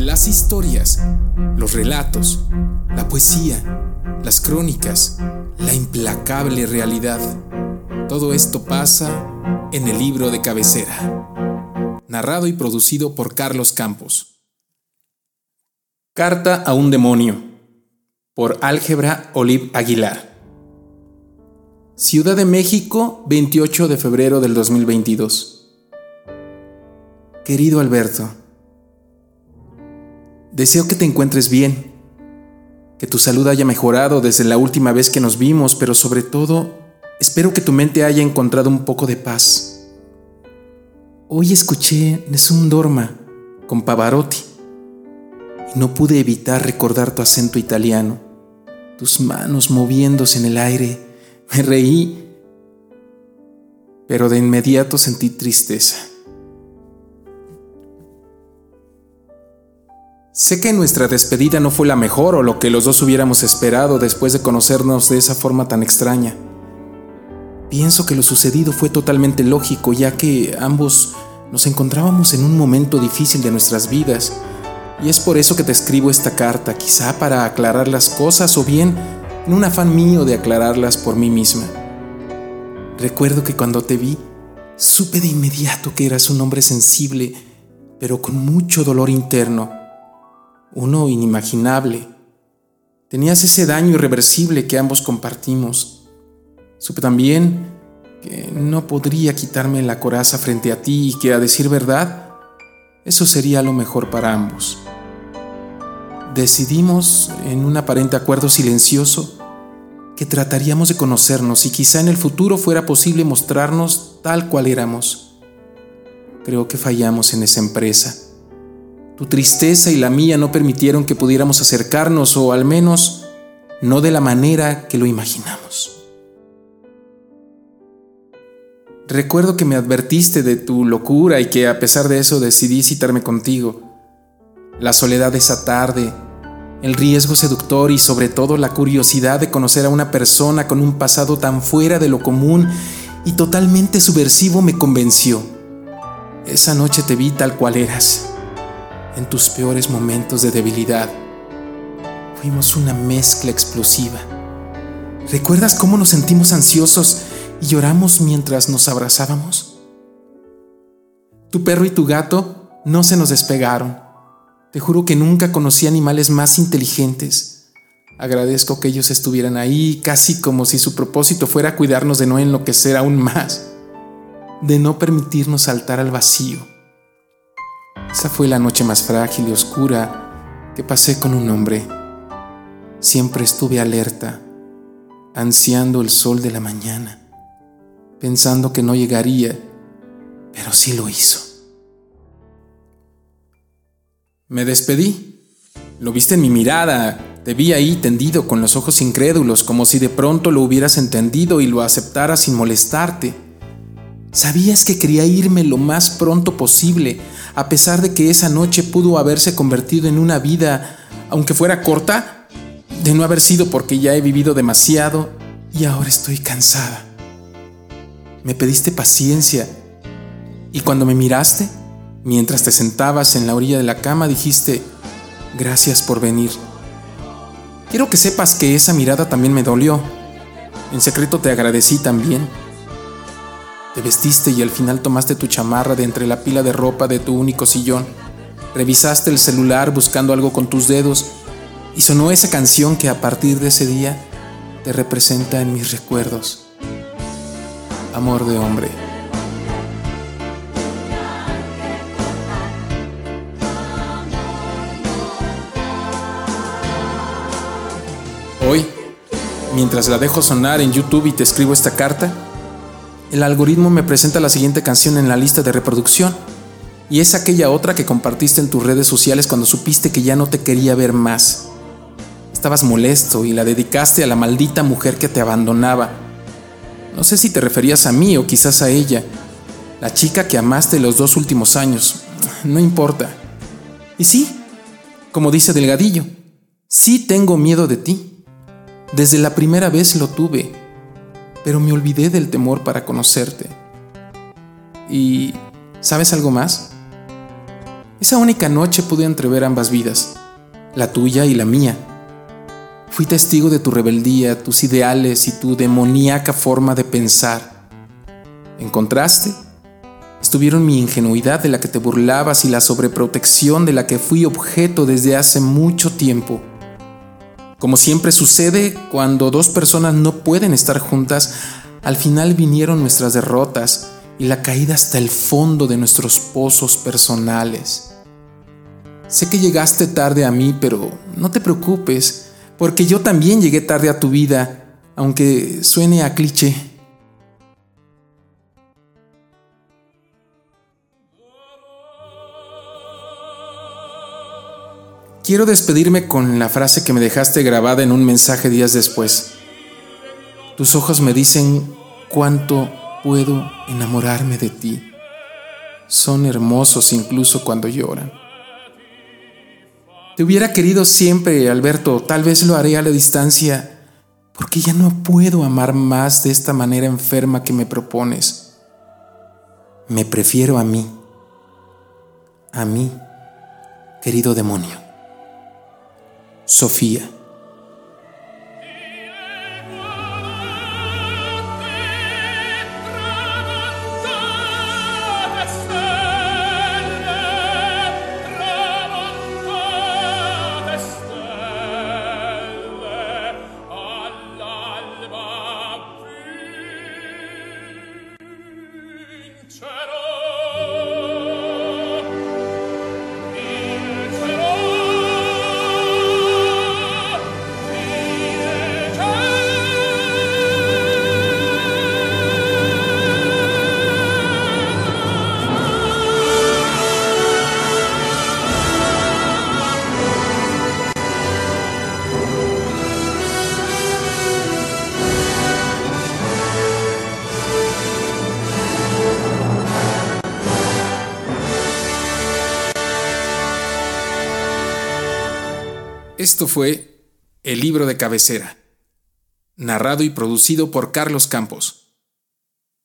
Las historias, los relatos, la poesía, las crónicas, la implacable realidad. Todo esto pasa en el libro de cabecera. Narrado y producido por Carlos Campos. Carta a un demonio. Por Álgebra Olive Aguilar. Ciudad de México, 28 de febrero del 2022. Querido Alberto, Deseo que te encuentres bien, que tu salud haya mejorado desde la última vez que nos vimos, pero sobre todo, espero que tu mente haya encontrado un poco de paz. Hoy escuché Nessun Dorma con Pavarotti y no pude evitar recordar tu acento italiano, tus manos moviéndose en el aire. Me reí, pero de inmediato sentí tristeza. Sé que nuestra despedida no fue la mejor o lo que los dos hubiéramos esperado después de conocernos de esa forma tan extraña. Pienso que lo sucedido fue totalmente lógico ya que ambos nos encontrábamos en un momento difícil de nuestras vidas y es por eso que te escribo esta carta, quizá para aclarar las cosas o bien en un afán mío de aclararlas por mí misma. Recuerdo que cuando te vi, supe de inmediato que eras un hombre sensible, pero con mucho dolor interno uno inimaginable. Tenías ese daño irreversible que ambos compartimos. Supe también que no podría quitarme la coraza frente a ti y que, a decir verdad, eso sería lo mejor para ambos. Decidimos, en un aparente acuerdo silencioso, que trataríamos de conocernos y quizá en el futuro fuera posible mostrarnos tal cual éramos. Creo que fallamos en esa empresa. Tu tristeza y la mía no permitieron que pudiéramos acercarnos o al menos no de la manera que lo imaginamos. Recuerdo que me advertiste de tu locura y que a pesar de eso decidí citarme contigo. La soledad de esa tarde, el riesgo seductor y sobre todo la curiosidad de conocer a una persona con un pasado tan fuera de lo común y totalmente subversivo me convenció. Esa noche te vi tal cual eras en tus peores momentos de debilidad. Fuimos una mezcla explosiva. ¿Recuerdas cómo nos sentimos ansiosos y lloramos mientras nos abrazábamos? Tu perro y tu gato no se nos despegaron. Te juro que nunca conocí animales más inteligentes. Agradezco que ellos estuvieran ahí, casi como si su propósito fuera cuidarnos de no enloquecer aún más, de no permitirnos saltar al vacío. Esa fue la noche más frágil y oscura que pasé con un hombre. Siempre estuve alerta, ansiando el sol de la mañana, pensando que no llegaría, pero sí lo hizo. Me despedí. Lo viste en mi mirada. Te vi ahí tendido con los ojos incrédulos, como si de pronto lo hubieras entendido y lo aceptaras sin molestarte. Sabías que quería irme lo más pronto posible, a pesar de que esa noche pudo haberse convertido en una vida, aunque fuera corta, de no haber sido porque ya he vivido demasiado y ahora estoy cansada. Me pediste paciencia y cuando me miraste, mientras te sentabas en la orilla de la cama, dijiste, gracias por venir. Quiero que sepas que esa mirada también me dolió. En secreto te agradecí también te vestiste y al final tomaste tu chamarra de entre la pila de ropa de tu único sillón. Revisaste el celular buscando algo con tus dedos y sonó esa canción que a partir de ese día te representa en mis recuerdos. Amor de hombre. Hoy, mientras la dejo sonar en YouTube y te escribo esta carta, el algoritmo me presenta la siguiente canción en la lista de reproducción. Y es aquella otra que compartiste en tus redes sociales cuando supiste que ya no te quería ver más. Estabas molesto y la dedicaste a la maldita mujer que te abandonaba. No sé si te referías a mí o quizás a ella, la chica que amaste los dos últimos años. No importa. Y sí, como dice Delgadillo, sí tengo miedo de ti. Desde la primera vez lo tuve pero me olvidé del temor para conocerte. ¿Y sabes algo más? Esa única noche pude entrever ambas vidas, la tuya y la mía. Fui testigo de tu rebeldía, tus ideales y tu demoníaca forma de pensar. En contraste, estuvieron mi ingenuidad de la que te burlabas y la sobreprotección de la que fui objeto desde hace mucho tiempo. Como siempre sucede cuando dos personas no pueden estar juntas, al final vinieron nuestras derrotas y la caída hasta el fondo de nuestros pozos personales. Sé que llegaste tarde a mí, pero no te preocupes, porque yo también llegué tarde a tu vida, aunque suene a cliché. Quiero despedirme con la frase que me dejaste grabada en un mensaje días después. Tus ojos me dicen cuánto puedo enamorarme de ti. Son hermosos incluso cuando lloran. Te hubiera querido siempre, Alberto, tal vez lo haré a la distancia, porque ya no puedo amar más de esta manera enferma que me propones. Me prefiero a mí, a mí, querido demonio. Sofía. Esto fue El libro de cabecera, narrado y producido por Carlos Campos.